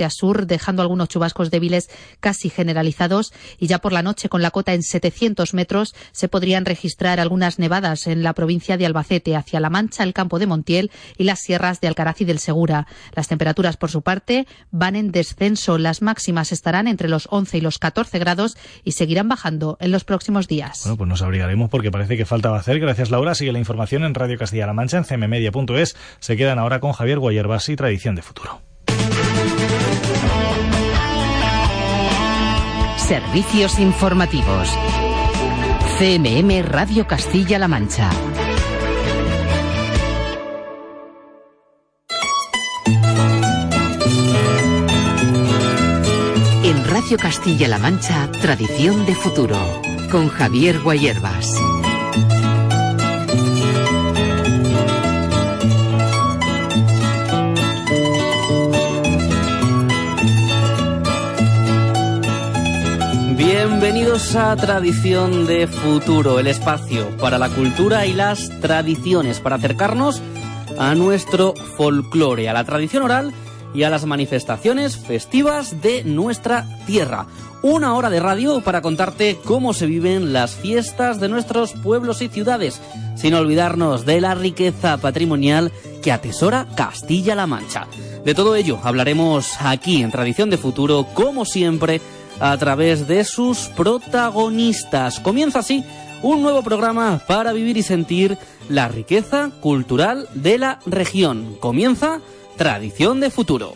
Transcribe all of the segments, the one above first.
a sur, dejando algunos chubascos débiles casi generalizados y ya por la noche con la cota en 700 metros se podrían registrar algunas nevadas en la provincia de Albacete hacia La Mancha, el campo de Montiel y las sierras de Alcaraz y del Segura. Las temperaturas por su parte van en descenso. Las máximas estarán entre los 11 y los 14 grados y seguirán bajando en los próximos días. Bueno, pues nos abrigaremos porque parece que falta hacer. Gracias Laura. Sigue la información en Radio Castilla-La Mancha en cmmedia.es. Se quedan ahora con Javier Guayerbas y Tradición de Futuro. Servicios informativos. CMM Radio Castilla-La Mancha. En Radio Castilla-La Mancha, Tradición de Futuro, con Javier Guayerbas. Bienvenidos a Tradición de Futuro, el espacio para la cultura y las tradiciones, para acercarnos a nuestro folclore, a la tradición oral y a las manifestaciones festivas de nuestra tierra. Una hora de radio para contarte cómo se viven las fiestas de nuestros pueblos y ciudades, sin olvidarnos de la riqueza patrimonial que atesora Castilla-La Mancha. De todo ello hablaremos aquí en Tradición de Futuro, como siempre, a través de sus protagonistas. Comienza así un nuevo programa para vivir y sentir la riqueza cultural de la región. Comienza Tradición de Futuro.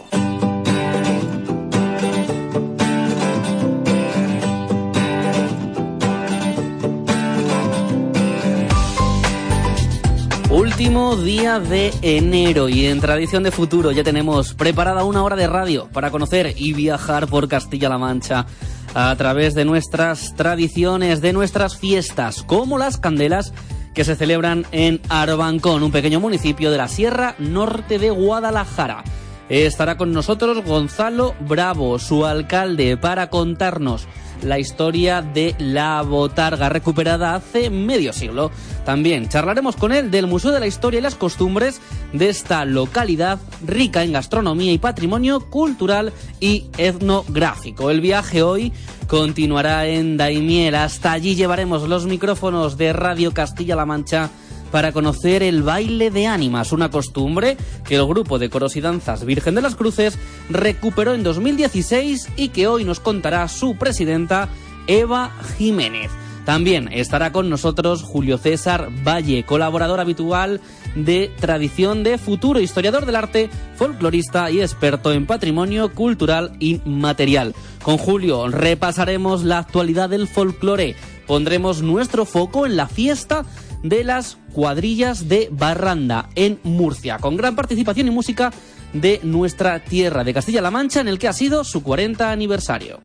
Último día de enero y en Tradición de Futuro ya tenemos preparada una hora de radio para conocer y viajar por Castilla-La Mancha a través de nuestras tradiciones, de nuestras fiestas, como las candelas que se celebran en Arbancón, un pequeño municipio de la Sierra Norte de Guadalajara. Estará con nosotros Gonzalo Bravo, su alcalde, para contarnos la historia de la botarga recuperada hace medio siglo. También charlaremos con él del Museo de la Historia y las Costumbres de esta localidad rica en gastronomía y patrimonio cultural y etnográfico. El viaje hoy continuará en Daimiel. Hasta allí llevaremos los micrófonos de Radio Castilla-La Mancha para conocer el baile de ánimas, una costumbre que el grupo de coros y danzas Virgen de las Cruces recuperó en 2016 y que hoy nos contará su presidenta Eva Jiménez. También estará con nosotros Julio César Valle, colaborador habitual de Tradición de Futuro, historiador del arte, folclorista y experto en patrimonio cultural y material. Con Julio repasaremos la actualidad del folclore, pondremos nuestro foco en la fiesta de las cuadrillas de Barranda en Murcia, con gran participación y música de nuestra tierra, de Castilla-La Mancha, en el que ha sido su 40 aniversario.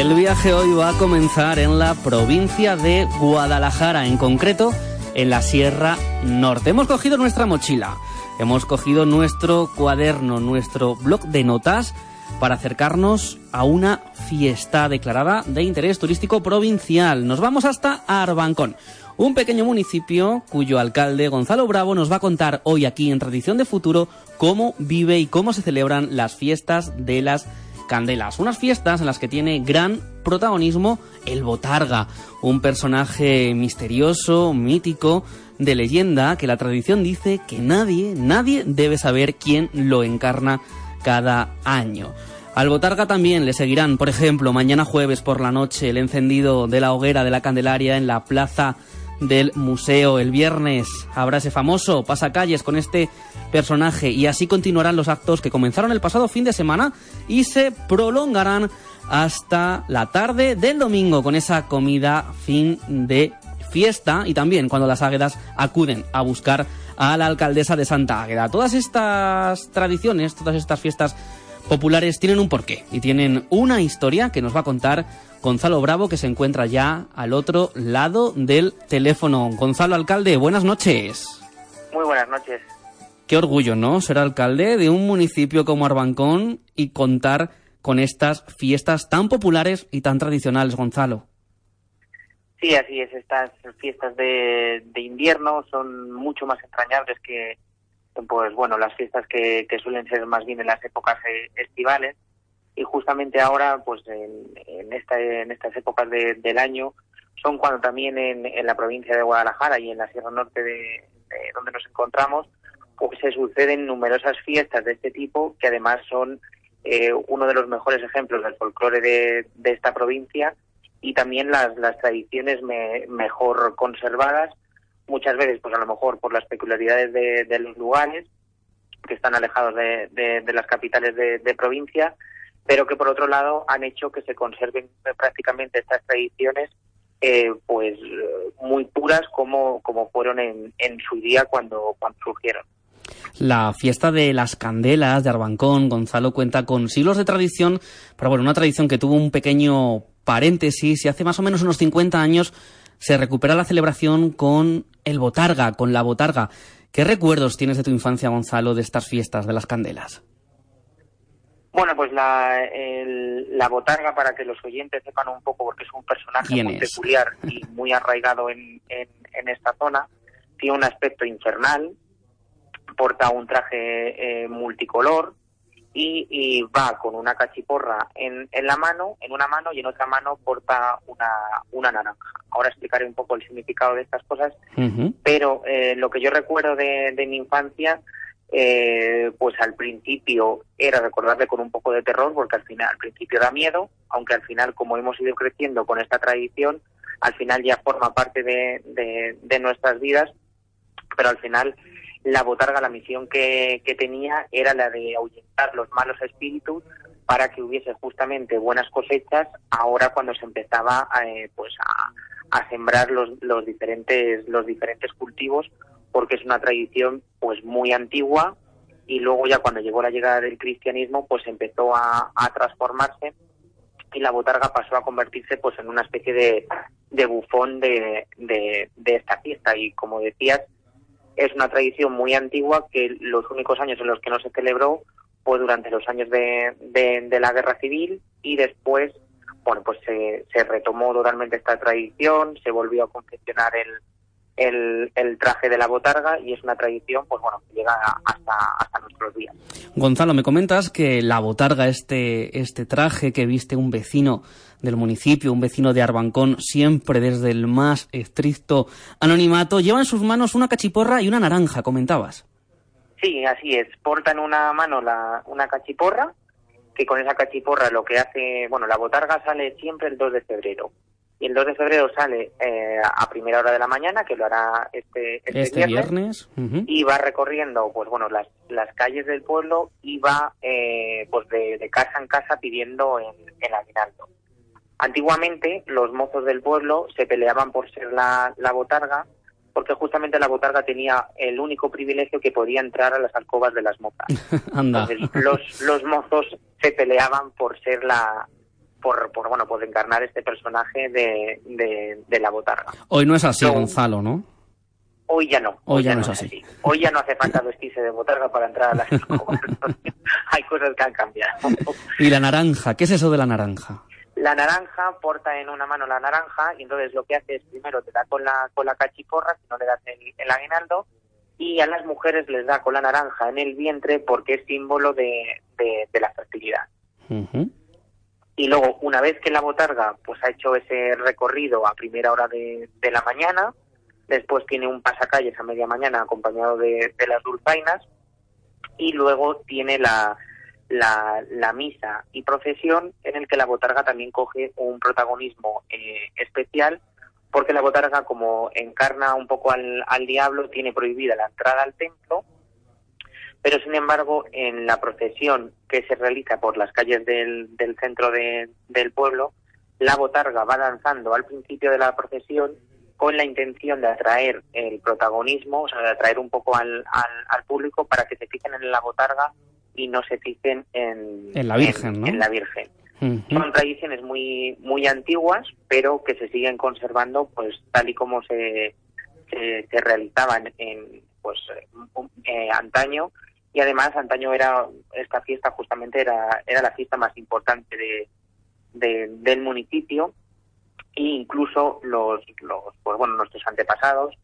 El viaje hoy va a comenzar en la provincia de Guadalajara, en concreto en la Sierra Norte. Hemos cogido nuestra mochila, hemos cogido nuestro cuaderno, nuestro blog de notas para acercarnos a una fiesta declarada de interés turístico provincial. Nos vamos hasta Arbancón, un pequeño municipio cuyo alcalde Gonzalo Bravo nos va a contar hoy aquí en Tradición de Futuro cómo vive y cómo se celebran las fiestas de las Candelas, unas fiestas en las que tiene gran protagonismo el Botarga, un personaje misterioso, mítico, de leyenda que la tradición dice que nadie, nadie debe saber quién lo encarna cada año. Al Botarga también le seguirán, por ejemplo, mañana jueves por la noche el encendido de la hoguera de la Candelaria en la plaza del museo. El viernes habrá ese famoso pasacalles con este personaje y así continuarán los actos que comenzaron el pasado fin de semana y se prolongarán hasta la tarde del domingo con esa comida fin de fiesta y también cuando las águedas acuden a buscar a la alcaldesa de Santa Águeda. Todas estas tradiciones, todas estas fiestas populares tienen un porqué y tienen una historia que nos va a contar Gonzalo Bravo, que se encuentra ya al otro lado del teléfono. Gonzalo, alcalde, buenas noches. Muy buenas noches. Qué orgullo, ¿no? Ser alcalde de un municipio como Arbancón y contar con estas fiestas tan populares y tan tradicionales, Gonzalo. Sí, así es. Estas fiestas de, de invierno son mucho más entrañables que, pues bueno, las fiestas que, suelen ser más bien en las épocas eh, estivales. Y justamente ahora, pues en, en, esta, en estas épocas del año, son cuando también en, en, la provincia de Guadalajara y en la Sierra Norte de, de, donde nos encontramos, pues se suceden numerosas fiestas de este tipo que además son eh, uno de los mejores ejemplos del folclore de, de esta provincia y también las, las tradiciones me, mejor conservadas muchas veces, pues a lo mejor por las peculiaridades de, de los lugares, que están alejados de, de, de las capitales de, provincia, pero que por otro lado han hecho que se conserven prácticamente estas tradiciones eh, pues muy puras como, como fueron en, en su día cuando, cuando surgieron. La fiesta de las candelas de Arbancón, Gonzalo, cuenta con siglos de tradición, pero bueno, una tradición que tuvo un pequeño paréntesis y hace más o menos unos 50 años se recupera la celebración con el Botarga, con la Botarga. ¿Qué recuerdos tienes de tu infancia, Gonzalo, de estas fiestas de las candelas? Bueno, pues la, el, la botarga, para que los oyentes sepan un poco, porque es un personaje muy es? peculiar y muy arraigado en, en, en, esta zona, tiene un aspecto infernal, porta un traje eh, multicolor, y, y, va con una cachiporra en, en, la mano, en una mano y en otra mano porta una, una naranja. Ahora explicaré un poco el significado de estas cosas, uh -huh. pero eh, lo que yo recuerdo de, de mi infancia, eh, pues al principio era recordarle con un poco de terror, porque al final, al principio da miedo, aunque al final, como hemos ido creciendo con esta tradición, al final ya forma parte de, de, de nuestras vidas, pero al final la botarga, la misión que, que, tenía era la de ahuyentar los malos espíritus para que hubiese justamente buenas cosechas ahora cuando se empezaba eh, pues a, sembrar los, los, diferentes los diferentes cultivos porque es una tradición pues muy antigua y luego ya cuando llegó la llegada del cristianismo pues empezó a, a transformarse y la botarga pasó a convertirse pues en una especie de, de bufón de, de, de esta fiesta. Y como decías es una tradición muy antigua que los únicos años en los que no se celebró fue durante los años de, de, la guerra civil y después, bueno, pues se, se, retomó totalmente esta tradición, se volvió a confeccionar el, el, el, traje de la botarga y es una tradición, pues bueno, que llega hasta, hasta nuestros días. Gonzalo, me comentas que la botarga, este, este traje que viste un vecino del municipio, un vecino de Arbancón, siempre desde el más estricto anonimato, lleva en sus manos una cachiporra y una naranja, comentabas. Sí, así es. Porta en una mano la, una cachiporra, que con esa cachiporra lo que hace, bueno, la botarga sale siempre el 2 de febrero. Y el 2 de febrero sale eh, a primera hora de la mañana, que lo hará este, este, este viernes, viernes uh -huh. y va recorriendo, pues bueno, las, las calles del pueblo y va, eh, pues de, de, casa en casa pidiendo en, en aguinaldo. Antiguamente los mozos del pueblo se peleaban por ser la, la botarga, porque justamente la botarga tenía el único privilegio que podía entrar a las alcobas de las mozas. Entonces, los, los mozos se peleaban por ser la, por, por, bueno, por encarnar este personaje de, de, de, la botarga. Hoy no es así, no, Gonzalo, ¿no? Hoy ya no. Hoy, hoy ya, ya, no es así. así. Hoy ya no hace falta vestirse de botarga para entrar a las escobas. Hay cosas que han cambiado. ¿Y la naranja? ¿Qué es eso de la naranja? La naranja porta en una mano la naranja y entonces lo que hace es primero te da con la, con la cachiporra, si no le das el, el aguinaldo, y a las mujeres les da con la naranja en el vientre porque es símbolo de, de, de la fertilidad. Uh -huh. Y luego, una vez que la botarga pues ha hecho ese recorrido a primera hora de, de la mañana, Después tiene un pasacalles a media mañana acompañado de, las dulzainas. Y luego tiene la, la, misa y procesión en el que la botarga también coge un protagonismo eh, especial porque la botarga como encarna un poco al, al diablo tiene prohibida la entrada al templo pero sin embargo en la procesión que se realiza por las calles del, del centro del pueblo, la botarga va danzando al principio de la procesión con la intención de atraer el protagonismo, o sea, de atraer un poco al, al, público para que se fijen en la botarga y no se fijen en, en la Virgen. ¿no? en la Virgen. Son tradiciones muy muy antiguas, pero que se siguen conservando pues tal y como se, se, realizaban en pues eh, antaño y además antaño era esta fiesta justamente era era la fiesta más importante de, del municipio e incluso los los pues bueno nuestros antepasados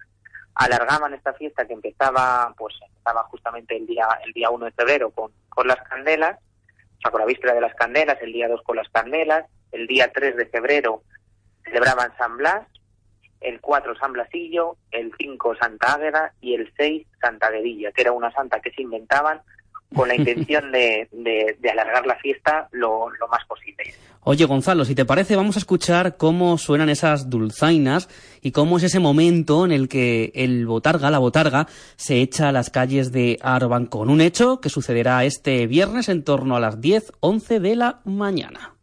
alargaban esta fiesta que empezaba pues empezaba justamente el día el día 1 de febrero con, con las candelas o sea con la víspera de las candelas el día 2 con las candelas el día 3 de febrero celebraban San Blas el 4 San Blasillo, el 5 Santa Águeda y el 6 Santa Guerilla, que era una santa que se inventaban con la intención de, de, alargar la fiesta lo, lo, más posible. Oye, Gonzalo, si te parece, vamos a escuchar cómo suenan esas dulzainas y cómo es ese momento en el que el botarga, la botarga, se echa a las calles de con Un hecho que sucederá este viernes en torno a las 10, 11 de la mañana.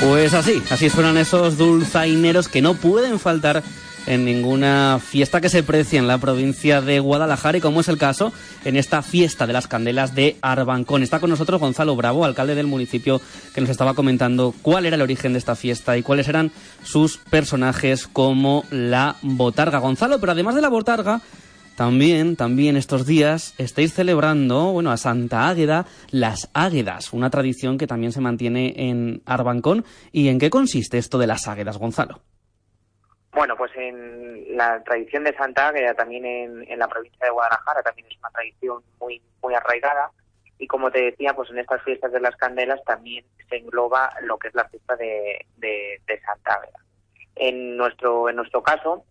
Pues así, así suenan esos dulzaineros que no pueden faltar en ninguna fiesta que se precie en la provincia de Guadalajara y como es el caso en esta fiesta de las candelas de Arbancón. Está con nosotros Gonzalo Bravo, alcalde del municipio, que nos estaba comentando cuál era el origen de esta fiesta y cuáles eran sus personajes como la botarga. Gonzalo, pero además de la botarga, también, también estos días estáis celebrando, bueno, a Santa Águeda, las Águedas, una tradición que también se mantiene en Arbancón. ¿Y en qué consiste esto de las Águedas, Gonzalo? Bueno, pues en la tradición de Santa Águeda, también en, la provincia de Guadalajara, también es una tradición muy, muy arraigada. Y como te decía, pues en estas fiestas de las candelas también se engloba lo que es la fiesta de, de, Santa Águeda. En nuestro, en nuestro caso,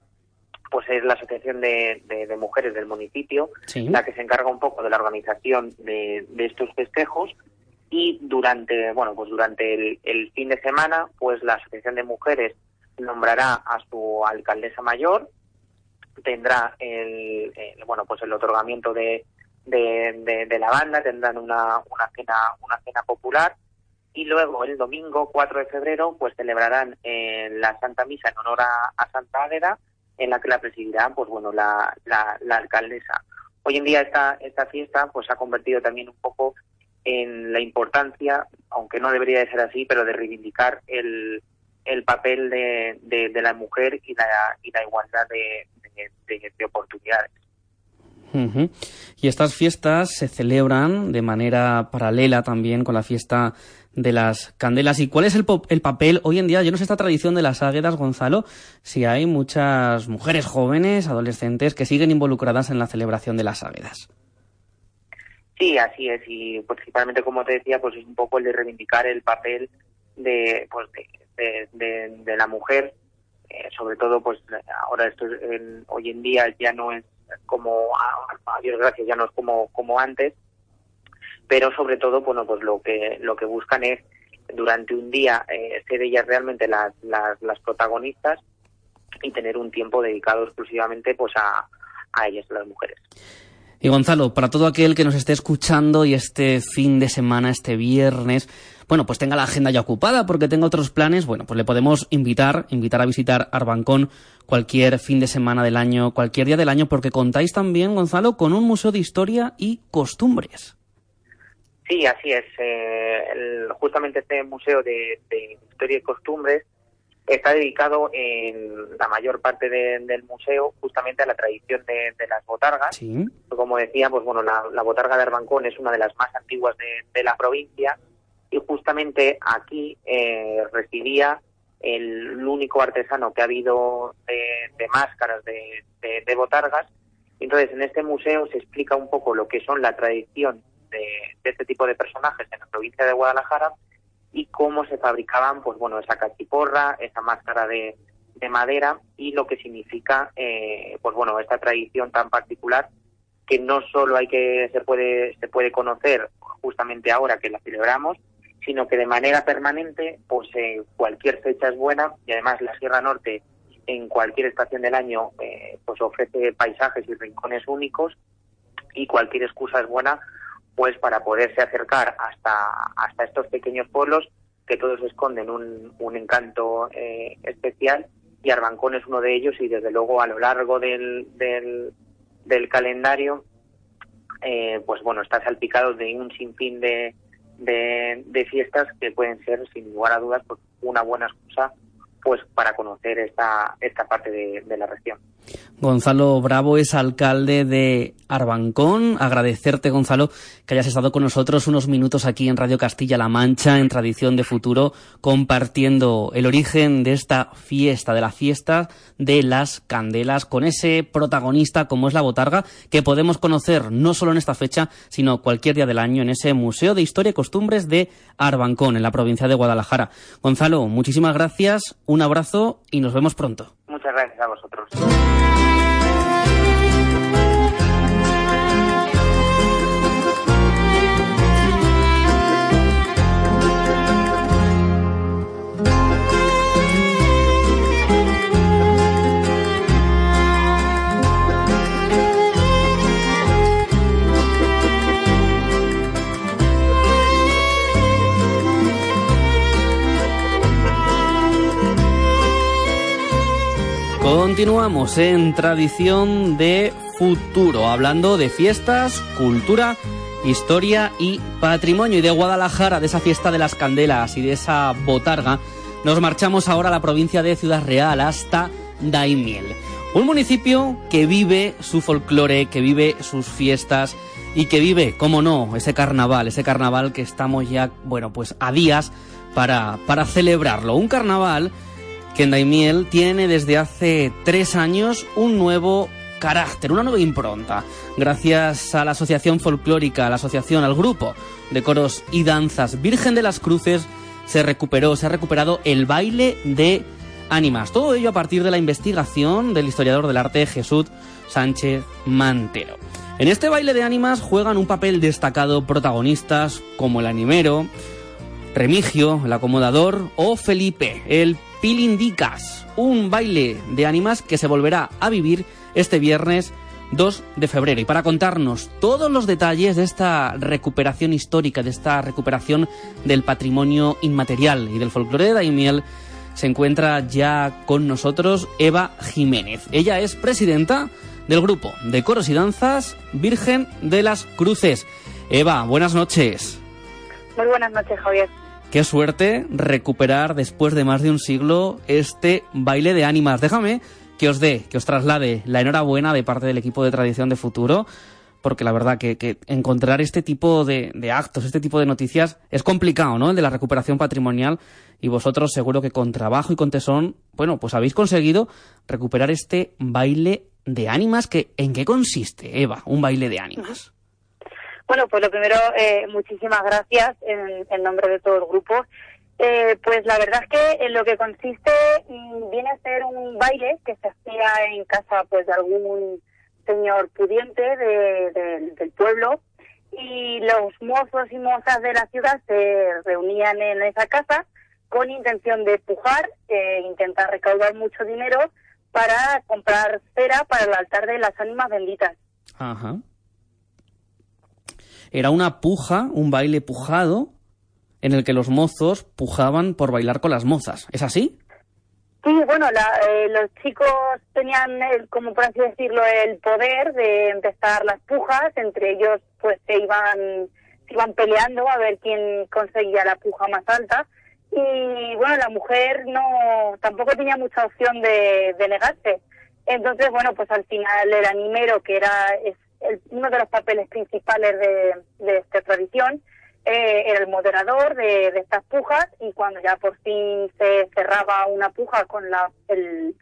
pues es la asociación de, de, mujeres del municipio la que se encarga un poco de la organización de, de, estos festejos. Y durante bueno pues durante el, el, fin de semana pues la asociación de mujeres nombrará a su alcaldesa mayor tendrá el, bueno pues el otorgamiento de, de, la banda tendrán una, una cena una cena popular. Y luego el domingo 4 de febrero pues celebrarán eh, la Santa Misa en honor a, a Santa Águeda en la que la presidirá pues bueno la, la, alcaldesa. Hoy en día esta, esta fiesta pues ha convertido también un poco en la importancia, aunque no debería de ser así, pero de reivindicar el, el papel de, de, la mujer y la, y la igualdad de, de oportunidades. Y estas fiestas se celebran de manera paralela también con la fiesta de las candelas. ¿Y cuál es el, el, papel hoy en día? Yo no sé esta tradición de las águedas, Gonzalo, si hay muchas mujeres jóvenes, adolescentes, que siguen involucradas en la celebración de las águedas. Sí, así es. Y principalmente, como te decía, pues es un poco el de reivindicar el papel de, pues de, de, la mujer. Eh, sobre todo, pues ahora esto hoy en día ya no es como, a, Dios gracias, ya no es como, como antes pero sobre todo, bueno, pues lo que, lo que buscan es durante un día eh, ser ellas realmente las, las, las, protagonistas y tener un tiempo dedicado exclusivamente pues a, a ellas, las mujeres. Y Gonzalo, para todo aquel que nos esté escuchando y este fin de semana, este viernes, bueno, pues tenga la agenda ya ocupada porque tenga otros planes, bueno, pues le podemos invitar, invitar a visitar Arbancón cualquier fin de semana del año, cualquier día del año, porque contáis también, Gonzalo, con un museo de historia y costumbres. Sí, así es. Eh, justamente este museo de, historia y costumbres está dedicado en la mayor parte del museo justamente a la tradición de, las botargas. Como decía, pues bueno, la, botarga de Arbancón es una de las más antiguas de, la provincia y justamente aquí eh, residía el único artesano que ha habido de, máscaras de, de, botargas. Entonces, en este museo se explica un poco lo que son la tradición de, este tipo de personajes en la provincia de Guadalajara y cómo se fabricaban, pues bueno, esa cachiporra, esa máscara de, madera y lo que significa, eh, pues bueno, esta tradición tan particular que no solo hay que se puede se puede conocer justamente ahora que la celebramos, sino que de manera permanente, pues eh, cualquier fecha es buena y además la Sierra Norte en cualquier estación del año eh, pues ofrece paisajes y rincones únicos y cualquier excusa es buena pues para poderse acercar hasta, hasta estos pequeños pueblos que todos esconden un, un encanto eh, especial y Arbancón es uno de ellos y desde luego a lo largo del, del, calendario eh, pues bueno está salpicado de un sinfín de, de, fiestas que pueden ser sin lugar a dudas pues una buena excusa pues para conocer esta, esta parte de la región. Gonzalo Bravo es alcalde de Arbancón. Agradecerte, Gonzalo, que hayas estado con nosotros unos minutos aquí en Radio Castilla-La Mancha, en Tradición de Futuro, compartiendo el origen de esta fiesta, de la fiesta de las candelas, con ese protagonista como es la botarga, que podemos conocer no solo en esta fecha, sino cualquier día del año en ese Museo de Historia y Costumbres de Arbancón, en la provincia de Guadalajara. Gonzalo, muchísimas gracias, un abrazo y nos vemos pronto. Gracias a vosotros. Continuamos en tradición de futuro, hablando de fiestas, cultura, historia y patrimonio. Y de Guadalajara, de esa fiesta de las candelas y de esa botarga, nos marchamos ahora a la provincia de Ciudad Real, hasta Daimiel. Un municipio que vive su folclore, que vive sus fiestas y que vive, como no, ese carnaval, ese carnaval que estamos ya, bueno, pues a días para, para celebrarlo. Un carnaval que en Daimiel tiene desde hace tres años un nuevo carácter, una nueva impronta. Gracias a la Asociación Folclórica, a la asociación, al grupo de coros y danzas Virgen de las Cruces, se recuperó, se ha recuperado el baile de ánimas. Todo ello a partir de la investigación del historiador del arte Jesús Sánchez Mantero. En este baile de ánimas juegan un papel destacado protagonistas como el animero, Remigio, el acomodador, o Felipe, el Pilindicas, un baile de ánimas que se volverá a vivir este viernes 2 de febrero. Y para contarnos todos los detalles de esta recuperación histórica, de esta recuperación del patrimonio inmaterial y del folclore de Daimiel, se encuentra ya con nosotros Eva Jiménez. Ella es presidenta del grupo de coros y danzas Virgen de las Cruces. Eva, buenas noches. Muy buenas noches, Javier. Qué suerte recuperar después de más de un siglo este baile de ánimas. Déjame que os dé, que os traslade la enhorabuena de parte del equipo de Tradición de Futuro, porque la verdad que, encontrar este tipo de, actos, este tipo de noticias es complicado, ¿no? El de la recuperación patrimonial y vosotros seguro que con trabajo y con tesón, bueno, pues habéis conseguido recuperar este baile de ánimas que ¿en qué consiste, Eva, un baile de ánimas? Bueno, pues lo primero, eh, muchísimas gracias en, nombre de todo el grupo. Eh, pues la verdad es que en lo que consiste mm, viene a ser un baile que se hacía en casa pues de algún señor pudiente del pueblo y los mozos y mozas de la ciudad se reunían en esa casa con intención de pujar, e intentar recaudar mucho dinero para comprar cera para el altar de las ánimas benditas. Ajá era una puja, un baile pujado, en el que los mozos pujaban por bailar con las mozas. ¿Es así? Sí, bueno, eh, los chicos tenían, como por así decirlo, el poder de empezar las pujas, entre ellos pues se iban iban peleando a ver quién conseguía la puja más alta y bueno, la mujer no tampoco tenía mucha opción de, negarse. Entonces, bueno, pues al final el animero, que era es uno de los papeles principales de, esta tradición, eh, era el moderador de, estas pujas y cuando ya por fin se cerraba una puja con la,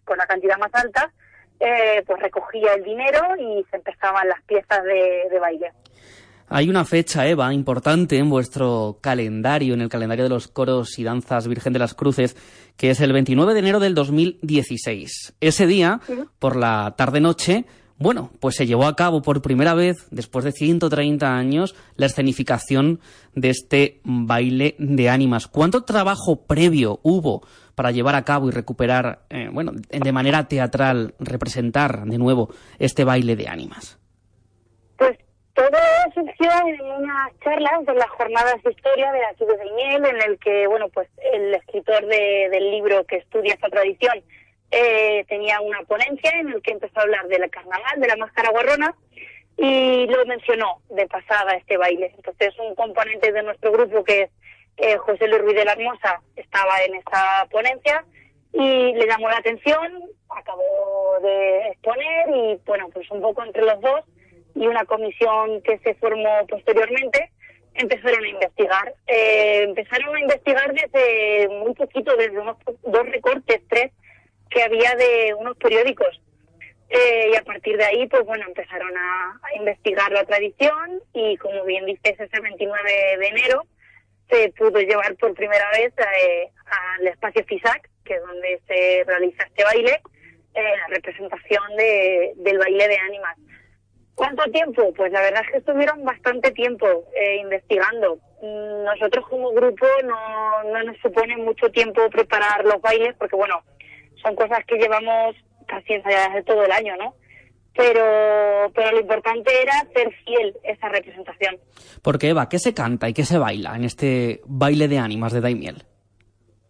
con la cantidad más alta, eh, pues recogía el dinero y se empezaban las piezas de baile. Hay una fecha, Eva, importante en vuestro calendario, en el calendario de los coros y danzas Virgen de las Cruces, que es el 29 de enero del 2016. Ese día, por la tarde-noche, bueno, pues se llevó a cabo por primera vez, después de 130 años, la escenificación de este baile de ánimas. ¿Cuánto trabajo previo hubo para llevar a cabo y recuperar, eh, bueno, de manera teatral, representar de nuevo este baile de ánimas? Todo surgió en unas charlas de las jornadas de historia de aquí de Daimiel, en el que, bueno, pues el escritor del libro que estudia esta tradición eh, tenía una ponencia en el que empezó a hablar del carnaval, de la máscara guarrona, y lo mencionó de pasada este baile. Entonces, un componente de nuestro grupo, que es eh, José Luis Ruiz de la Hermosa, estaba en esta ponencia y le llamó la atención, acabó de exponer y, bueno, pues un poco entre los dos y una comisión que se formó posteriormente empezaron a investigar. Eh, empezaron a investigar desde muy poquito, desde unos dos recortes, tres, que había de unos periódicos. Eh, y a partir de ahí, pues bueno, empezaron a, investigar la tradición y como bien dices, ese 29 de enero se pudo llevar por primera vez eh, al espacio FISAC, que es donde se realiza este baile, la representación de, del baile de ánimas. ¿Cuánto tiempo? Pues la verdad es que estuvieron bastante tiempo eh, investigando. Mm, nosotros como grupo no, no nos supone mucho tiempo preparar los bailes porque, bueno, son cosas que llevamos casi ensayadas de todo el año, ¿no? Pero, pero lo importante era ser fiel a esa representación. Porque, Eva, ¿qué se canta y qué se baila en este baile de ánimas de Daimiel?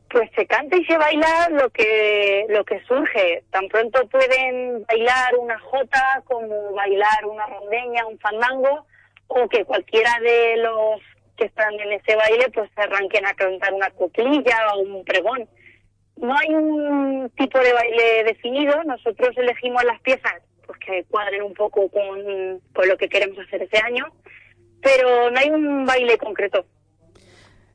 Pues se canta y se baila lo que lo que surge. Tan pronto pueden bailar una jota como bailar una rondeña, un fandango, o que cualquiera de los que están en ese baile pues se arranquen a cantar una coplilla o un pregón. No hay un tipo de baile definido, nosotros elegimos las piezas pues que cuadren un poco con, con lo que queremos hacer ese año, pero no hay un baile concreto.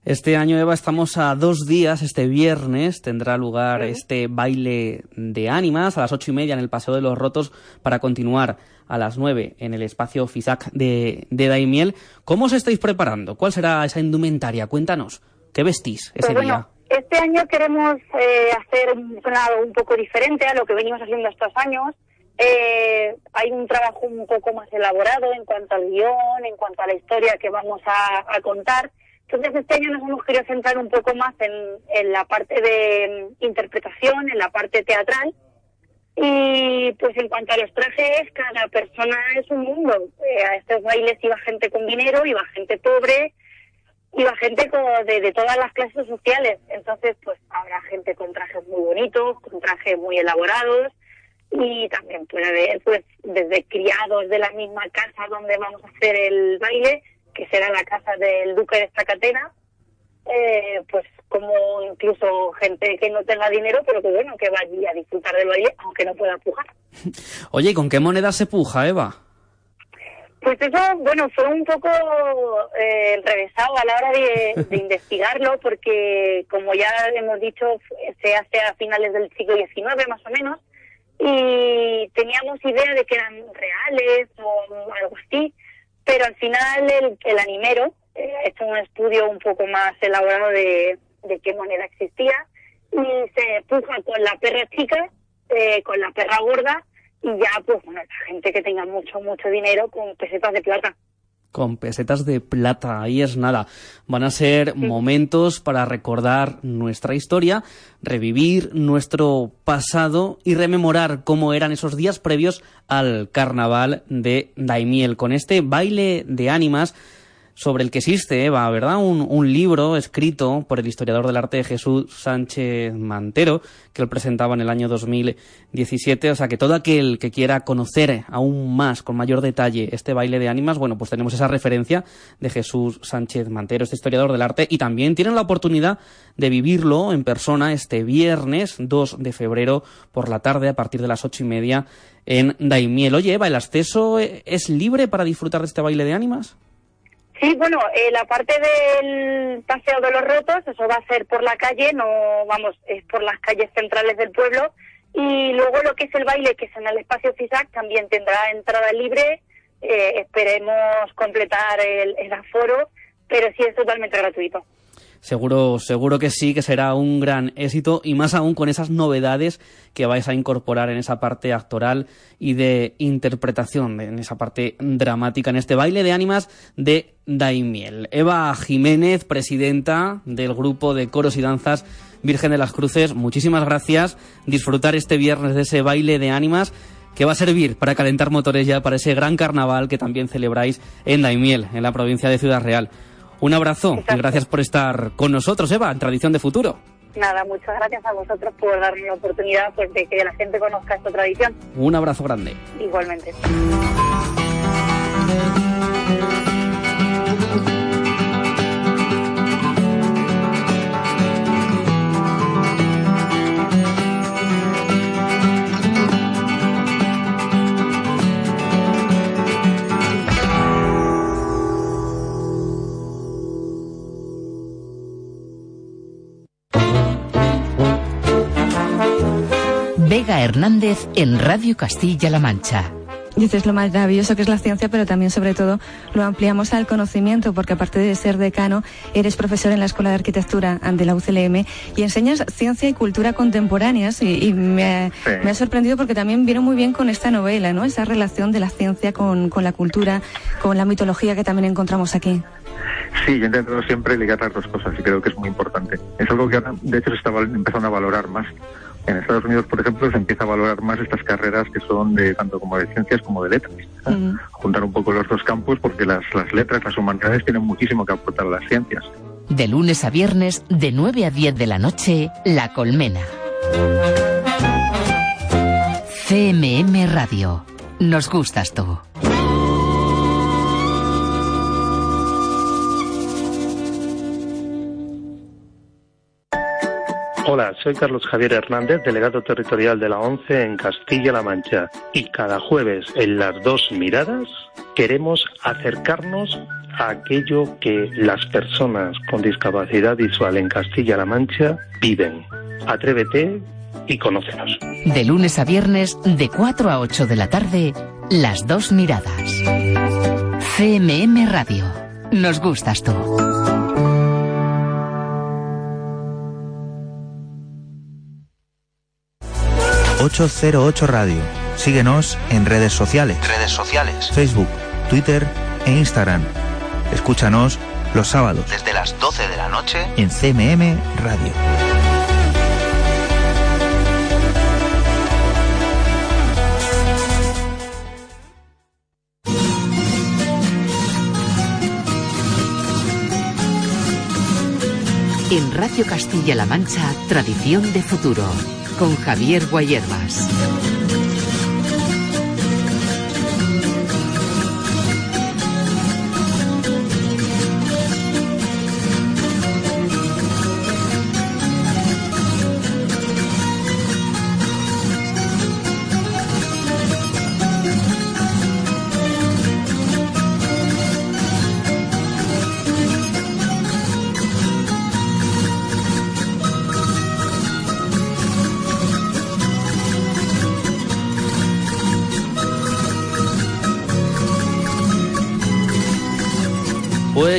Este año, Eva, estamos a dos días. Este viernes tendrá lugar este baile de ánimas a las ocho y media en el Paseo de los Rotos para continuar a las nueve en el espacio FISAC de, de Daimiel. ¿Cómo os estáis preparando? ¿Cuál será esa indumentaria? Cuéntanos. ¿Qué vestís ese pues día? Este año queremos eh, hacer algo un poco diferente a lo que venimos haciendo estos años. Eh, hay un trabajo un poco más elaborado en cuanto al guion, en cuanto a la historia que vamos a contar entonces este año nos hemos querido centrar un poco más en, la parte de mm, interpretación, en la parte teatral. Y pues en cuanto a los trajes, cada persona es un mundo. Eh, a estos bailes iba gente con dinero, iba gente pobre, iba gente de, de, todas las clases sociales. Entonces, pues habrá gente con trajes muy bonitos, con trajes muy elaborados. Y también puede haber, pues, desde criados de la misma casa donde vamos a hacer el baile, que será la casa del duque de Zacatena, eh, pues como incluso gente que no tenga dinero, pero que bueno, que vaya a disfrutar del baile, aunque no pueda pujar. Oye, ¿y con qué moneda se puja, Eva? Pues eso, bueno, fue un poco eh, enrevesado a la hora de, de, investigarlo, porque como ya hemos dicho, se hace a finales del siglo XIX más o menos, y teníamos idea de que eran reales o algo así, pero al final el, el animero eh, ha hecho un estudio un poco más elaborado de, de qué moneda existía y se puja con la perra chica, eh, con la perra gorda y ya pues bueno, la gente que tenga mucho, mucho dinero con pesetas de plata con pesetas de plata. Ahí es nada. Van a ser momentos para recordar nuestra historia, revivir nuestro pasado y rememorar cómo eran esos días previos al carnaval de Daimiel. Con este baile de ánimas sobre el que existe, Eva, ¿verdad? Un, un, libro escrito por el historiador del arte Jesús Sánchez Mantero, que él presentaba en el año 2017. O sea, que todo aquel que quiera conocer aún más, con mayor detalle, este baile de ánimas, bueno, pues tenemos esa referencia de Jesús Sánchez Mantero, este historiador del arte, y también tienen la oportunidad de vivirlo en persona este viernes 2 de febrero por la tarde a partir de las ocho y media en Daimiel. Oye, Eva, ¿el acceso es libre para disfrutar de este baile de ánimas? Sí, bueno, eh, la parte del Paseo de los Rotos, eso va a ser por la calle, no vamos, es por las calles centrales del pueblo. Y luego lo que es el baile, que es en el espacio FISAC, también tendrá entrada libre. Eh, esperemos completar el, el aforo, pero sí es totalmente gratuito. Seguro, seguro que sí, que será un gran éxito y más aún con esas novedades que vais a incorporar en esa parte actoral y de interpretación, en esa parte dramática, en este baile de ánimas de Daimiel. Eva Jiménez, presidenta del grupo de coros y danzas Virgen de las Cruces, muchísimas gracias. Disfrutar este viernes de ese baile de ánimas que va a servir para calentar motores ya para ese gran carnaval que también celebráis en Daimiel, en la provincia de Ciudad Real. Un abrazo y gracias por estar con nosotros, Eva, en Tradición de Futuro. Nada, muchas gracias a vosotros por darme la oportunidad pues, de que la gente conozca esta tradición. Un abrazo grande. Igualmente. Vega Hernández en Radio Castilla-La Mancha. Dices lo maravilloso que es la ciencia, pero también, sobre todo, lo ampliamos al conocimiento, porque aparte de ser decano, eres profesor en la Escuela de Arquitectura de la UCLM y enseñas ciencia y cultura contemporáneas. Y, me, ha sorprendido porque también viene muy bien con esta novela, ¿no? Esa relación de la ciencia con, con la cultura, con la mitología que también encontramos aquí. Sí, yo intento siempre ligar las dos cosas y creo que es muy importante. Es algo que de hecho se está empezando a valorar más en Estados Unidos, por ejemplo, se empieza a valorar más estas carreras que son de tanto como de ciencias como de letras. Mm. Juntar un poco los dos campos porque las, las letras, las humanidades tienen muchísimo que aportar a las ciencias. De lunes a viernes, de 9 a 10 de la noche, La Colmena. CMM Radio. Nos gustas tú. Hola, soy Carlos Javier Hernández, delegado territorial de la ONCE en Castilla-La Mancha. Y cada jueves en las dos miradas queremos acercarnos a aquello que las personas con discapacidad visual en Castilla-La Mancha viven. Atrévete y conócenos. De lunes a viernes, de 4 a 8 de la tarde, las dos miradas. CMM Radio. Nos gustas tú. 808 Radio. Síguenos en redes sociales. Redes sociales. Facebook, Twitter e Instagram. Escúchanos los sábados. Desde las 12 de la noche. En CMM Radio. En Radio Castilla-La Mancha, Tradición de Futuro con Javier Guayerbas.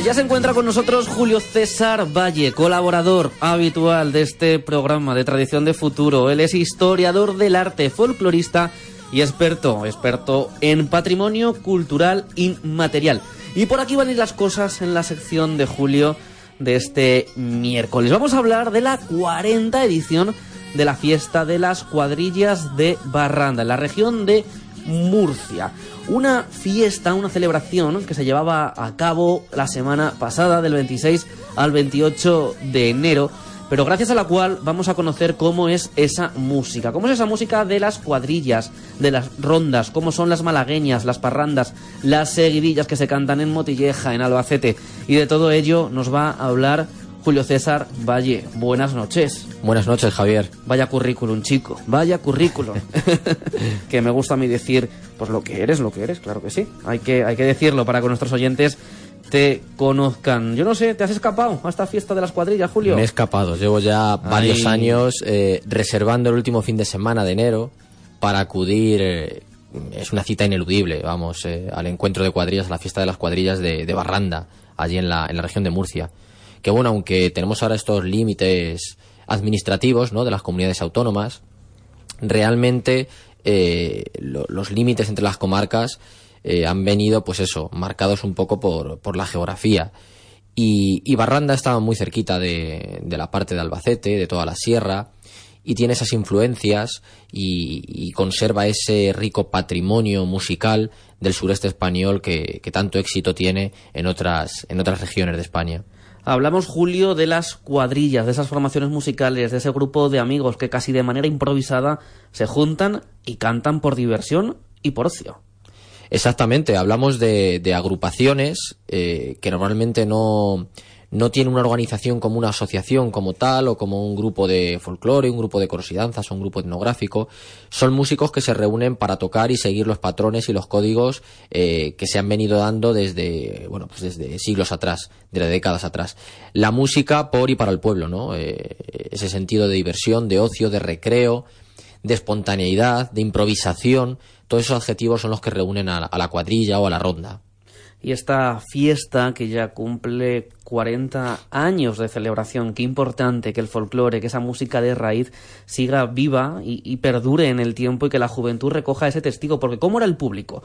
Ya se encuentra con nosotros Julio César Valle, colaborador habitual de este programa de Tradición de Futuro. Él es historiador del arte, folclorista y experto, experto en patrimonio cultural inmaterial. Y por aquí van a ir las cosas en la sección de Julio de este miércoles. Vamos a hablar de la 40 edición de la fiesta de las cuadrillas de Barranda, en la región de Murcia. Una fiesta, una celebración que se llevaba a cabo la semana pasada, del 26 al 28 de enero, pero gracias a la cual vamos a conocer cómo es esa música, cómo es esa música de las cuadrillas, de las rondas, cómo son las malagueñas, las parrandas, las seguidillas que se cantan en Motilleja, en Albacete, y de todo ello nos va a hablar Julio César Valle. Buenas noches. Buenas noches, Javier. Vaya currículum, chico. Vaya currículum. que me gusta a mí decir, pues lo que eres, lo que eres, claro que sí. Hay que, hay que decirlo para que nuestros oyentes te conozcan. Yo no sé, ¿te has escapado a esta fiesta de las cuadrillas, Julio? Me he escapado. Llevo ya varios años eh, reservando el último fin de semana de enero para acudir. Eh, es una cita ineludible, vamos, eh, al encuentro de cuadrillas, a la fiesta de las cuadrillas de, de Barranda, allí en la, en la región de Murcia que bueno, aunque tenemos ahora estos límites administrativos ¿no? de las comunidades autónomas, realmente eh, los límites entre las comarcas eh, han venido, pues eso, marcados un poco por, por la geografía. Y, Barranda estaba muy cerquita de, de, la parte de Albacete, de toda la sierra, y tiene esas influencias y, conserva ese rico patrimonio musical del sureste español que, que tanto éxito tiene en otras, en otras regiones de España. Hablamos, Julio, de las cuadrillas, de esas formaciones musicales, de ese grupo de amigos que casi de manera improvisada se juntan y cantan por diversión y por ocio. Exactamente, hablamos de, agrupaciones eh, que normalmente no, no tiene una organización como una asociación como tal o como un grupo de folclore, un grupo de coros y danzas o un grupo etnográfico. Son músicos que se reúnen para tocar y seguir los patrones y los códigos eh, que se han venido dando desde, bueno, pues desde siglos atrás, de décadas atrás. La música por y para el pueblo, ¿no? Eh, ese sentido de diversión, de ocio, de recreo, de espontaneidad, de improvisación, todos esos adjetivos son los que reúnen a la cuadrilla o a la ronda y esta fiesta que ya cumple 40 años de celebración. Qué importante que el folclore, que esa música de raíz siga viva y, perdure en el tiempo y que la juventud recoja ese testigo. Porque ¿cómo era el público?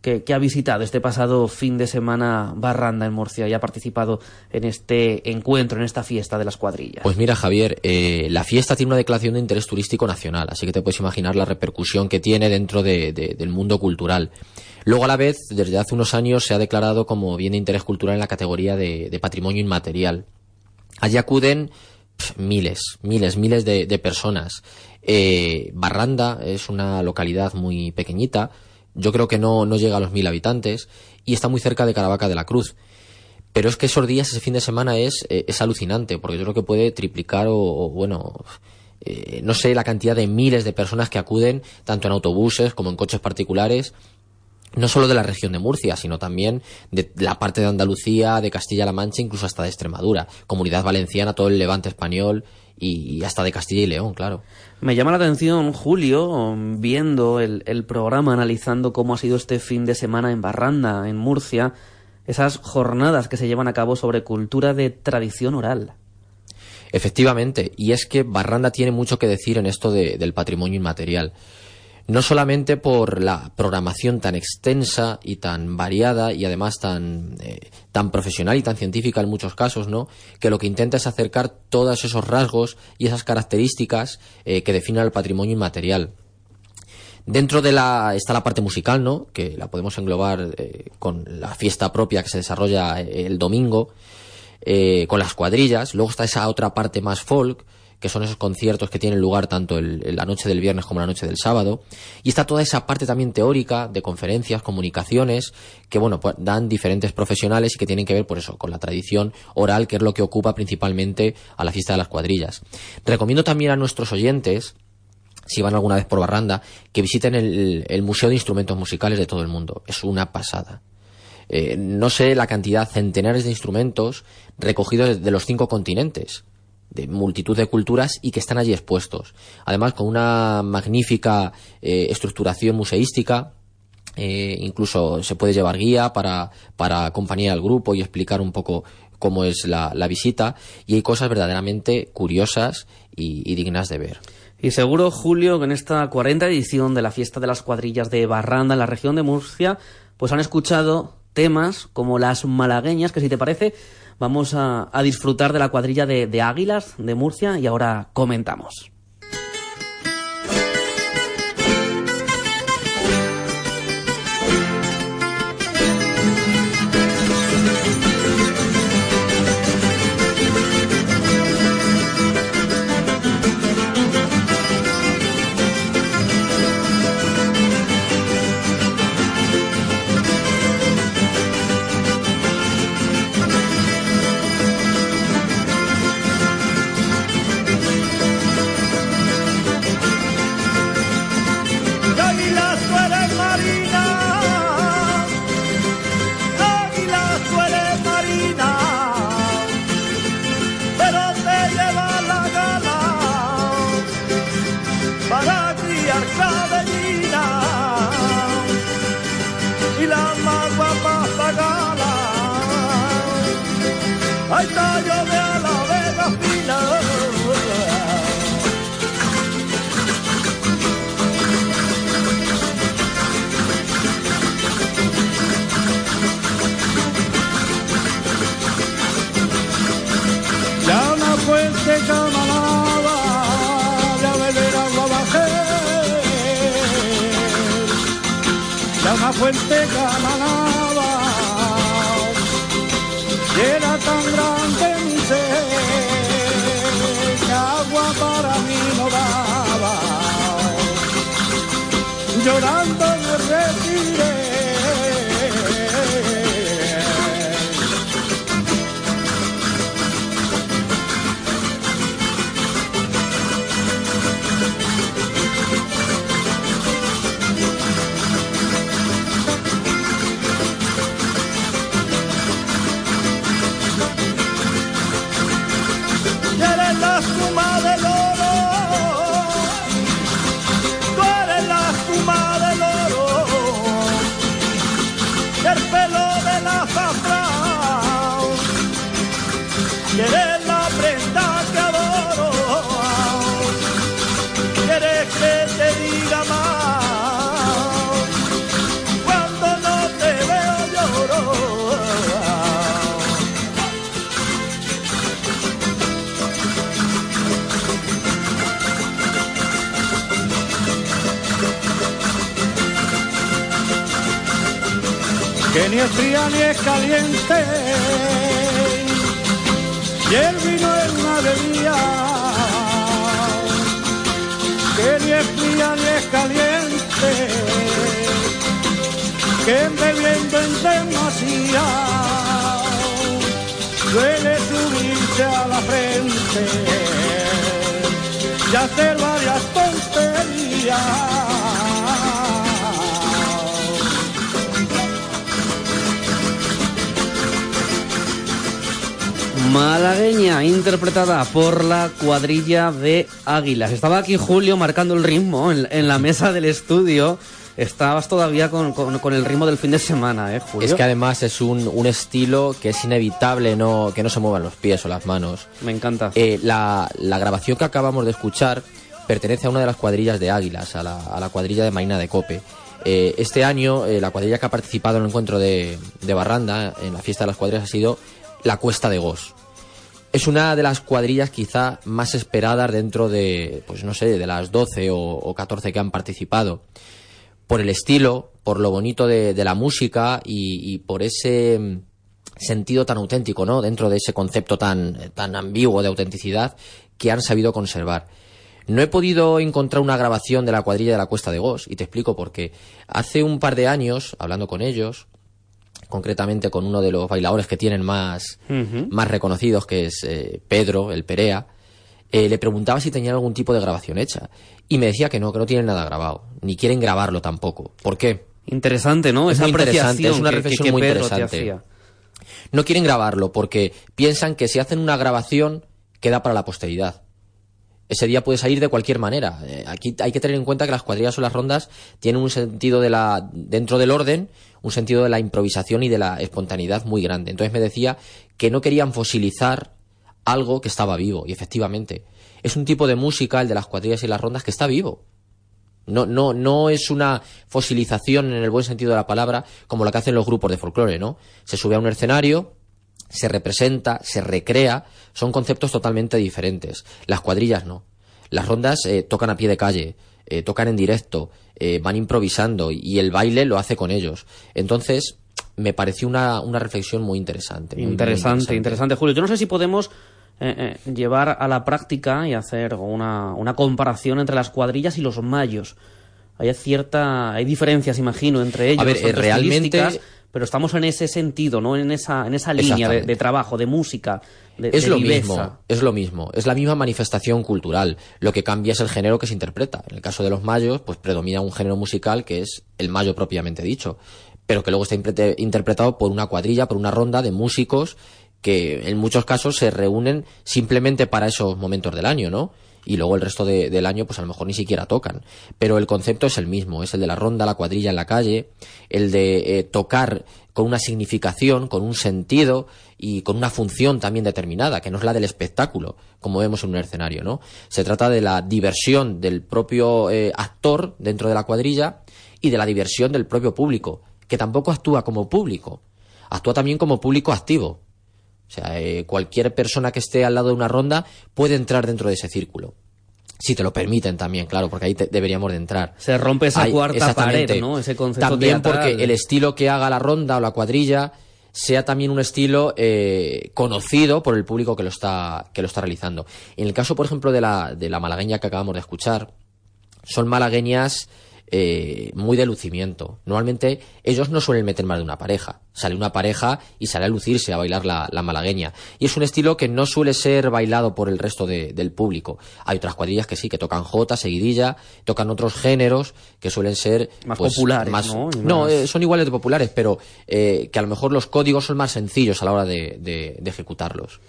Que, ha visitado este pasado fin de semana Barranda en Murcia y ha participado en este encuentro, en esta fiesta de las cuadrillas. Pues mira, Javier, eh, la fiesta tiene una declaración de interés turístico nacional, así que te puedes imaginar la repercusión que tiene dentro del mundo cultural. Luego, a la vez, desde hace unos años se ha declarado como bien de interés cultural en la categoría de, patrimonio inmaterial. Allí acuden miles, miles, miles de, personas. Eh, Barranda es una localidad muy pequeñita, yo creo que no, llega a los mil habitantes y está muy cerca de Caravaca de la Cruz. Pero es que esos días, ese fin de semana es, eh, es alucinante, porque yo creo que puede triplicar o, bueno, eh, no sé, la cantidad de miles de personas que acuden, tanto en autobuses como en coches particulares, no solo de la región de Murcia, sino también de la parte de Andalucía, de Castilla-La Mancha, incluso hasta de Extremadura, Comunidad Valenciana, todo el levante español y, hasta de Castilla y León, claro. Me llama la atención, Julio, viendo el, el programa, analizando cómo ha sido este fin de semana en Barranda, en Murcia, esas jornadas que se llevan a cabo sobre cultura de tradición oral. Efectivamente, y es que Barranda tiene mucho que decir en esto del patrimonio inmaterial no solamente por la programación tan extensa y tan variada y además tan, eh, tan profesional y tan científica en muchos casos, ¿no? Que lo que intenta es acercar todos esos rasgos y esas características eh, que definen el patrimonio inmaterial. Dentro de la está la parte musical, ¿no? Que la podemos englobar eh, con la fiesta propia que se desarrolla el domingo, con las cuadrillas. Luego está esa otra parte más folk, que son esos conciertos que tienen lugar tanto la noche del viernes como la noche del sábado. Y está toda esa parte también teórica de conferencias, comunicaciones, que bueno, pues dan diferentes profesionales y que tienen que ver por eso, con la tradición oral, que es lo que ocupa principalmente a la fiesta de las cuadrillas. Recomiendo también a nuestros oyentes, si van alguna vez por Barranda, que visiten el, Museo de Instrumentos Musicales de todo el mundo. Es una pasada. Eh, no sé la cantidad, centenares de instrumentos recogidos de los cinco continentes de multitud de culturas y que están allí expuestos. Además, con una magnífica eh, estructuración museística, eh, incluso se puede llevar guía para, para acompañar al grupo y explicar un poco cómo es la, visita y hay cosas verdaderamente curiosas y, y, dignas de ver. Y seguro, Julio, que en esta 40 edición de la Fiesta de las Cuadrillas de Barranda en la región de Murcia, pues han escuchado temas como las malagueñas, que si te parece, Vamos a, disfrutar de la cuadrilla de, de Águilas de Murcia y ahora comentamos. Ya una fuente camarada, y era tan grande mi sed, que agua para mí no daba. Llorando que ni es fría ni es caliente, y el vino es una bebida, que ni es fría ni es caliente, que bebiendo en demasía suele subirse a la frente y hacer varias tonterías. Malagueña, interpretada por la cuadrilla de Águilas. Estaba aquí Julio marcando el ritmo en, en la mesa del estudio. Estabas todavía con, con- con el ritmo del fin de semana, ¿eh, Julio? Es que además es un, un estilo que es inevitable no, que no se muevan los pies o las manos. Me encanta. Eh, la, la grabación que acabamos de escuchar pertenece a una de las cuadrillas de Águilas, a la, a la cuadrilla de Marina de Cope. Eh, este año, eh, la cuadrilla que ha participado en el encuentro de, de Barranda, en la fiesta de las cuadrillas, ha sido la Cuesta de Gos. Es una de las cuadrillas quizá más esperadas dentro de, pues no sé, de las 12 o, o 14 que han participado. Por el estilo, por lo bonito de, de la música y, por ese mm, sentido tan auténtico, ¿no? Dentro de ese concepto tan, tan ambiguo de autenticidad que han sabido conservar. No he podido encontrar una grabación de la cuadrilla de la Cuesta de Gos y te explico por qué. Hace un par de años, hablando con ellos, concretamente con uno de los bailadores que tienen más, más reconocidos, que es eh, Pedro, el Perea, eh, le preguntaba si tenían algún tipo de grabación hecha. Y me decía que no, que no tienen nada grabado, ni quieren grabarlo tampoco. ¿Por qué? Interesante, ¿no? Es Esa muy interesante, apreciación es una que- reflexión que muy Pedro interesante. No quieren grabarlo porque piensan que si hacen una grabación queda para la posteridad. Ese día puede salir de cualquier manera. Eh, aquí hay que tener en cuenta que las cuadrillas o las rondas tienen un sentido de la dentro del orden, un sentido de la improvisación y de la espontaneidad muy grande. Entonces me decía que no querían fosilizar algo que estaba vivo y efectivamente es un tipo de música el de las cuadrillas y las rondas que está vivo. No, no, no es una fosilización en el buen sentido de la palabra como la que hacen los grupos de folclore, ¿no? Se sube a un escenario, se representa, se recrea, son conceptos totalmente diferentes. Las cuadrillas no. Las rondas eh, tocan a pie de calle, eh, tocan en directo, eh, van improvisando y el baile lo hace con ellos. Entonces, me pareció una, una reflexión muy interesante. muy, muy Interesante, interesante, Julio. Yo no sé si podemos eh, eh, llevar a la práctica y hacer una, una comparación entre las cuadrillas y los mayos. Hay cierta, hay diferencias, imagino, entre ellos. A ver, eh, realmente- pero estamos en ese sentido, ¿no? En esa, en esa línea de, de trabajo, de música, de, es de lo viveza. mismo, es lo mismo, es la misma manifestación cultural. Lo que cambia es el género que se interpreta. En el caso de los mayos, pues predomina un género musical que es el mayo propiamente dicho, pero que luego está interpretado por una cuadrilla, por una ronda de músicos que en muchos casos se reúnen simplemente para esos momentos del año, ¿no? y luego el resto del año pues a lo mejor ni siquiera tocan. Pero el concepto es el mismo, es el de la ronda, la cuadrilla en la calle, el de eh, tocar con una significación, con un sentido y con una función también determinada, que no es la del espectáculo, como vemos en un escenario, ¿no? Se trata de la diversión del propio eh, actor dentro de la cuadrilla y de la diversión del propio público, que tampoco actúa como público, actúa también como público activo. O sea, eh, cualquier persona que esté al lado de una ronda puede entrar dentro de ese círculo. Si te lo permiten también, claro, porque ahí deberíamos de entrar. Se rompe esa cuarta pared, ¿no? Ese concepto También porque el estilo que haga la ronda o la cuadrilla sea también un estilo eh, conocido por el público que lo está que lo está realizando. En el caso, por ejemplo, de la de la malagueña que acabamos de escuchar, son malagueñas eh, muy de lucimiento. Normalmente ellos no suelen meter más de una pareja. Sale una pareja y sale a lucirse, a bailar la, malagueña. Y es un estilo que no suele ser bailado por el resto del público. Hay otras cuadrillas que sí, que tocan jota, seguidilla, tocan otros géneros que suelen ser más pues, populares. ¿no? Eh, son iguales de populares, pero eh, que a lo mejor los códigos son más sencillos a la hora de ejecutarlos.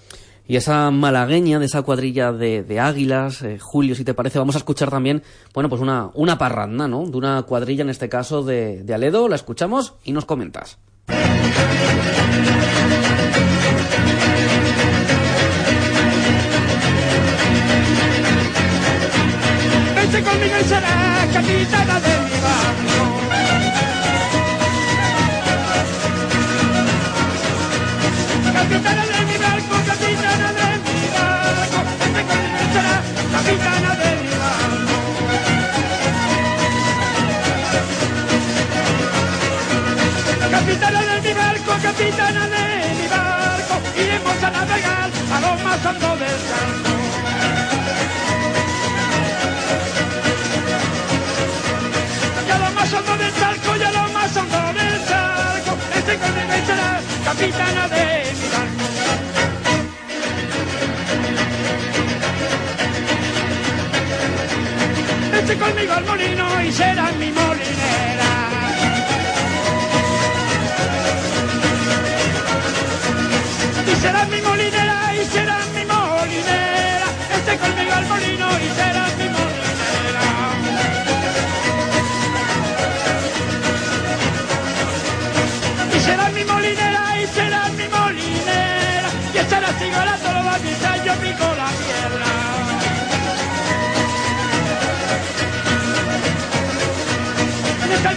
Y esa malagueña de esa cuadrilla de, águilas, eh, Julio, si te parece, vamos a escuchar también, bueno, pues una, una parranda, ¿no? De una cuadrilla, en este caso, de, Aledo. La escuchamos y nos comentas. Vente conmigo y será capitana de mi barco. Capitana de mi De mi. Capitana de mi barco, capitana de mi barco. Iremos a navegar a lo más hondo del campo. Y a lo más hondo del charco, y a lo más hondo del charco. Este conmigo será capitana de mi barco. Este conmigo al molino y será mi molinera. Y será mi molinera, y será mi molinera. Este conmigo al molino y será mi molinera. Y será mi molinera,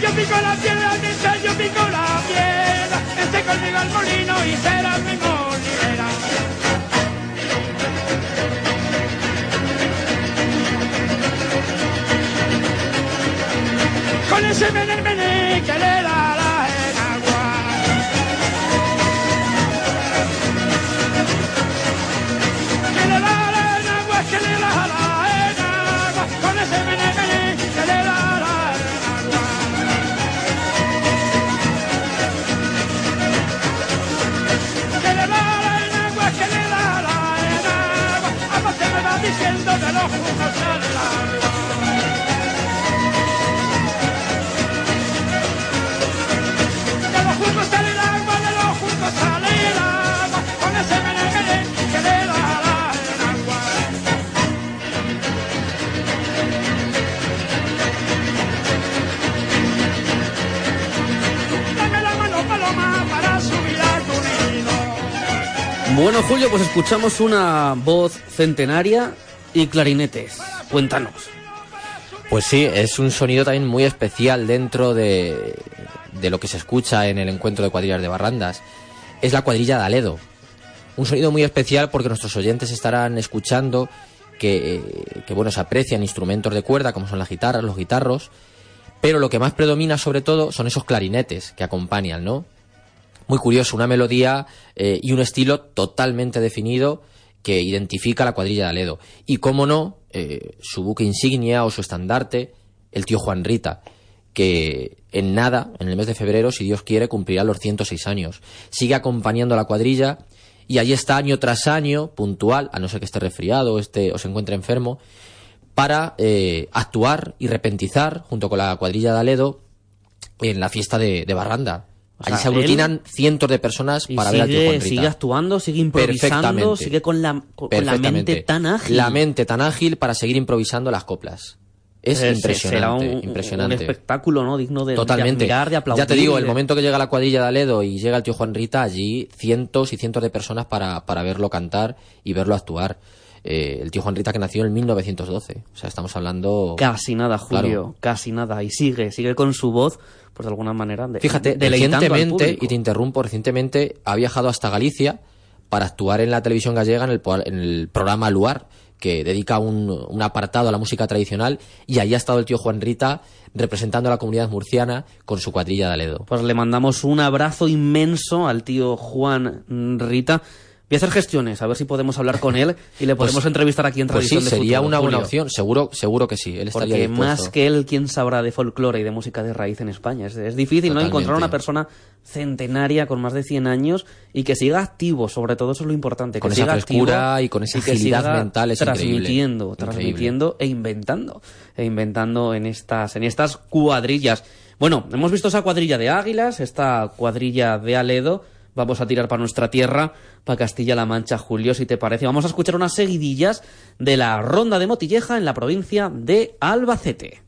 yo pico la piedra, mientras yo pico la piedra. Este conmigo al molino y será mi molinera. Con ese mené que le da la enagua. Que le da la enagua, que le da la Bueno, Julio, pues escuchamos una voz centenaria y clarinetes. Cuéntanos. Pues sí, es un sonido también muy especial dentro de, de lo que se escucha en el encuentro de cuadrillas de barrandas. Es la cuadrilla de Aledo. Un sonido muy especial porque nuestros oyentes estarán escuchando que, que, bueno, se aprecian instrumentos de cuerda como son las guitarras, los guitarros, pero lo que más predomina sobre todo son esos clarinetes que acompañan, ¿no? Muy curioso, una melodía eh, y un estilo totalmente definido que identifica a la cuadrilla de Aledo. Y cómo no, eh, su buque insignia o su estandarte, el tío Juan Rita, que en nada, en el mes de febrero, si Dios quiere, cumplirá los 106 años. Sigue acompañando a la cuadrilla y allí está año tras año, puntual, a no ser que esté resfriado o, esté, o se encuentre enfermo, para eh, actuar y repentizar junto con la cuadrilla de Aledo en la fiesta de, de Barranda. Allí se aglutinan cientos de personas para ver al tío Juan Rita. Sigue actuando, sigue improvisando, sigue con la, con la mente tan ágil. La mente tan ágil para seguir improvisando las coplas. Es impresionante, será un, impresionante. un espectáculo, ¿no? Digno de, Totalmente. de admirar, de aplaudir. Ya te digo, el de- momento que llega la cuadrilla de Aledo y llega el tío Juan Rita, allí cientos y cientos de personas para, para verlo cantar y verlo actuar. Eh, el tío Juan Rita que nació en 1912. O sea, estamos hablando... Casi nada, Julio, Claro. casi nada. Y sigue, sigue con su voz, pues de alguna manera. De, Fíjate, recientemente, y te interrumpo, recientemente ha viajado hasta Galicia para actuar en la televisión gallega en el, en el programa Luar, que dedica un, un apartado a la música tradicional, y ahí ha estado el tío Juan Rita representando a la comunidad murciana con su cuadrilla de Aledo. Pues le mandamos un abrazo inmenso al tío Juan Rita. Voy a hacer gestiones, a ver si podemos hablar con él y le podemos Pues- entrevistar aquí en Pues sí, Tradición de sería Futuro, una buena Julio. opción, seguro, seguro que sí, él estaría Porque dispuesto. más que él, ¿quién sabrá de folclore y de música de raíz en España? Es, es difícil, ¿no? Encontrar una persona centenaria con más de 100 años y que siga activo, sobre todo eso es lo importante. Con que esa siga frescura activo y con esa que agilidad siga mental es transmitiendo, increíble. transmitiendo e inventando, e inventando en estas, en estas cuadrillas. Bueno, hemos visto esa cuadrilla de Águilas, esta cuadrilla de Aledo. Vamos a tirar para nuestra tierra, para Castilla-La Mancha, Julio, si te parece. Vamos a escuchar unas seguidillas de la ronda de Motilleja en la provincia de Albacete.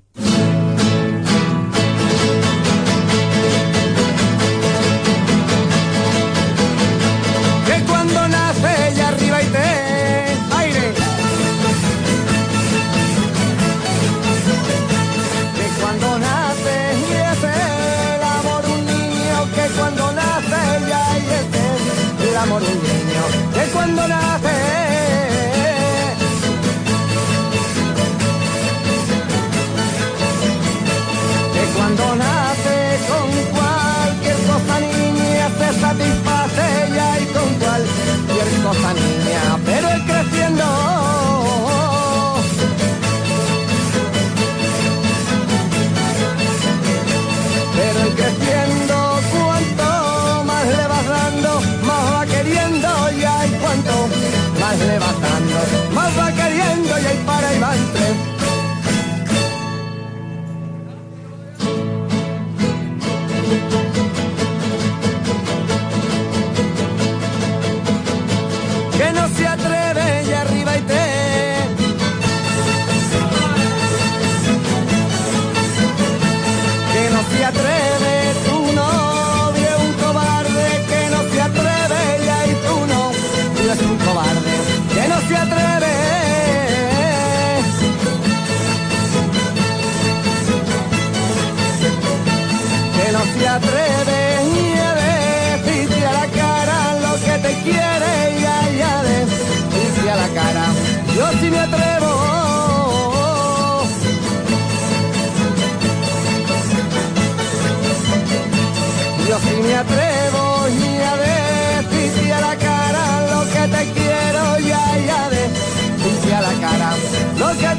Que no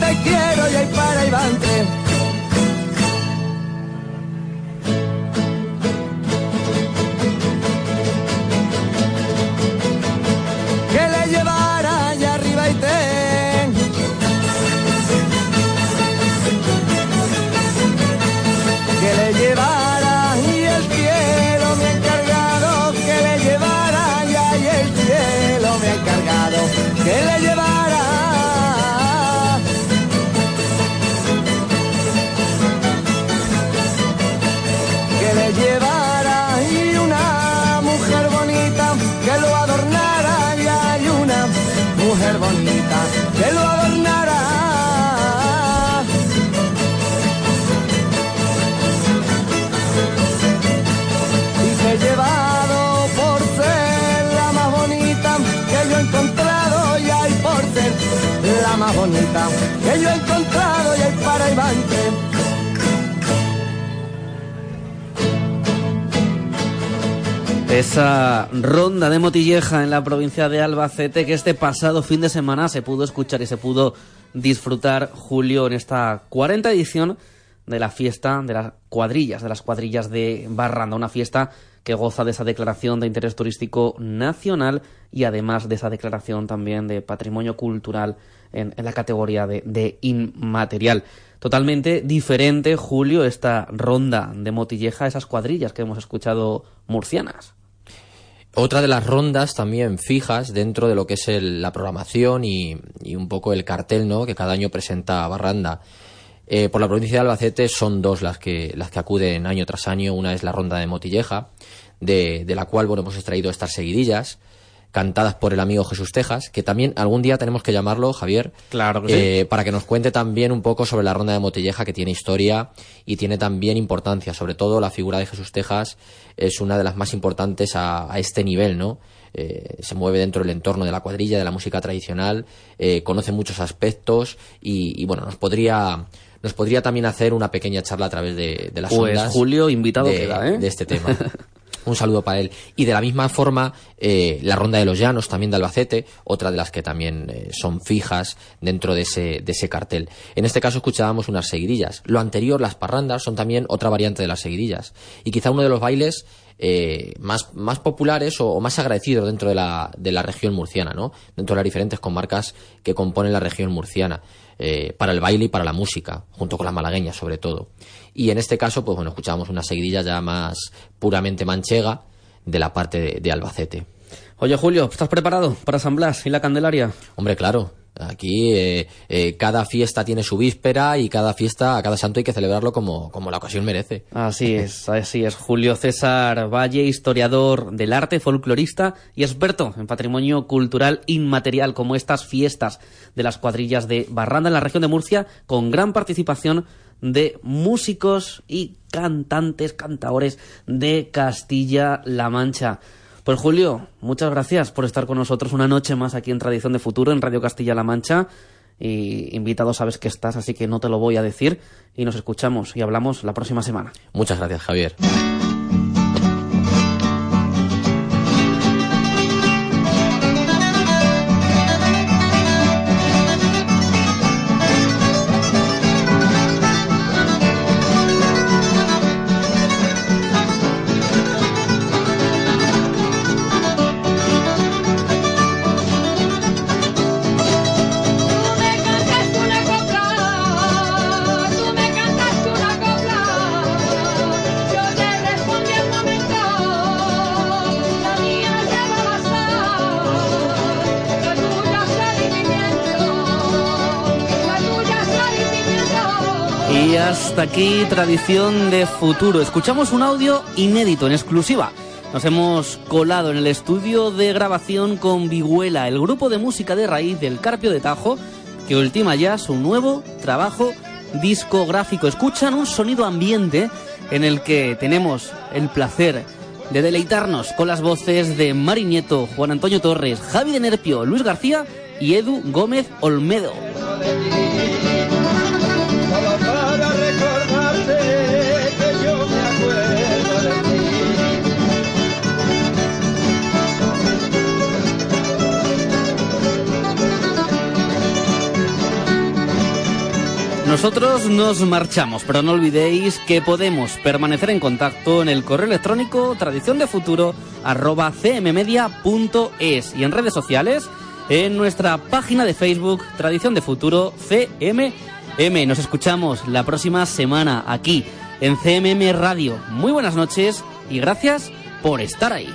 te quiero y ahí para y va que yo he encontrado y para. Esa ronda de motilleja en la provincia de Albacete que este pasado fin de semana se pudo escuchar y se pudo disfrutar, Julio, en esta 40 edición de la fiesta de las cuadrillas, de las cuadrillas de Barranda, una fiesta que goza de esa declaración de interés turístico nacional y además de esa declaración también de patrimonio cultural en, la categoría de, inmaterial. Totalmente diferente, Julio, esta ronda de Motilleja, esas cuadrillas que hemos escuchado murcianas. Otra de las rondas también fijas dentro de lo que es la programación y, y, un poco el cartel ¿no? que cada año presenta Barranda. Eh, por la provincia de Albacete son dos las que, las que acuden año tras año. Una es la ronda de Motilleja, de, de la cual bueno, hemos extraído estas seguidillas cantadas por el amigo Jesús Tejas, que también algún día tenemos que llamarlo, Javier, claro que eh, para que nos cuente también un poco sobre la ronda de Motilleja, que tiene historia y tiene también importancia. Sobre todo la figura de Jesús Tejas es una de las más importantes a, a este nivel, ¿no? Eh, se mueve dentro del entorno de la cuadrilla, de la música tradicional, eh, conoce muchos aspectos y, y, bueno, nos podría nos podría también hacer una pequeña charla a través de, de las pues ondas Julio, invitado de, queda, ¿eh? de este tema. Un saludo para él. Y de la misma forma, eh, la Ronda de los Llanos, también de Albacete, otra de las que también eh, son fijas dentro de ese, de ese cartel. En este caso escuchábamos unas seguidillas. Lo anterior, las parrandas, son también otra variante de las seguidillas. Y quizá uno de los bailes eh, más, más populares o, o, más agradecidos dentro de la, de la región murciana, ¿no? Dentro de las diferentes comarcas que componen la región murciana. Eh, para el baile y para la música, junto con las malagueñas sobre todo. Y en este caso, pues bueno, escuchábamos una seguidilla ya más puramente manchega de la parte de, de Albacete. Oye, Julio, ¿estás preparado para San Blas y la Candelaria? Hombre, claro. Aquí eh, eh, cada fiesta tiene su víspera y cada fiesta, a cada santo hay que celebrarlo como, como la ocasión merece. Así es, así es. Julio César Valle, historiador del arte, folclorista y experto en patrimonio cultural inmaterial, como estas fiestas de las cuadrillas de Barranda en la región de Murcia, con gran participación de músicos y cantantes, cantaores de Castilla-La Mancha. Pues Julio, muchas gracias por estar con nosotros una noche más aquí en Tradición de Futuro, en Radio Castilla-La Mancha. Y invitado sabes que estás, así que no te lo voy a decir. Y nos escuchamos y hablamos la próxima semana. Muchas gracias, Javier. Hasta aquí Tradición de Futuro. Escuchamos un audio inédito, en exclusiva. Nos hemos colado en el estudio de grabación con Viguela, el grupo de música de raíz del Carpio de Tajo, que ultima ya su nuevo trabajo discográfico. Escuchan un sonido ambiente en el que tenemos el placer de deleitarnos con las voces de Mari Nieto, Juan Antonio Torres, Javi de Nerpio, Luis García y Edu Gómez Olmedo. Nosotros nos marchamos, pero no olvidéis que podemos permanecer en contacto en el correo electrónico tradición y en redes sociales en nuestra página de Facebook Tradición de Futuro CMM. Nos escuchamos la próxima semana aquí en CMM Radio. Muy buenas noches y gracias por estar ahí.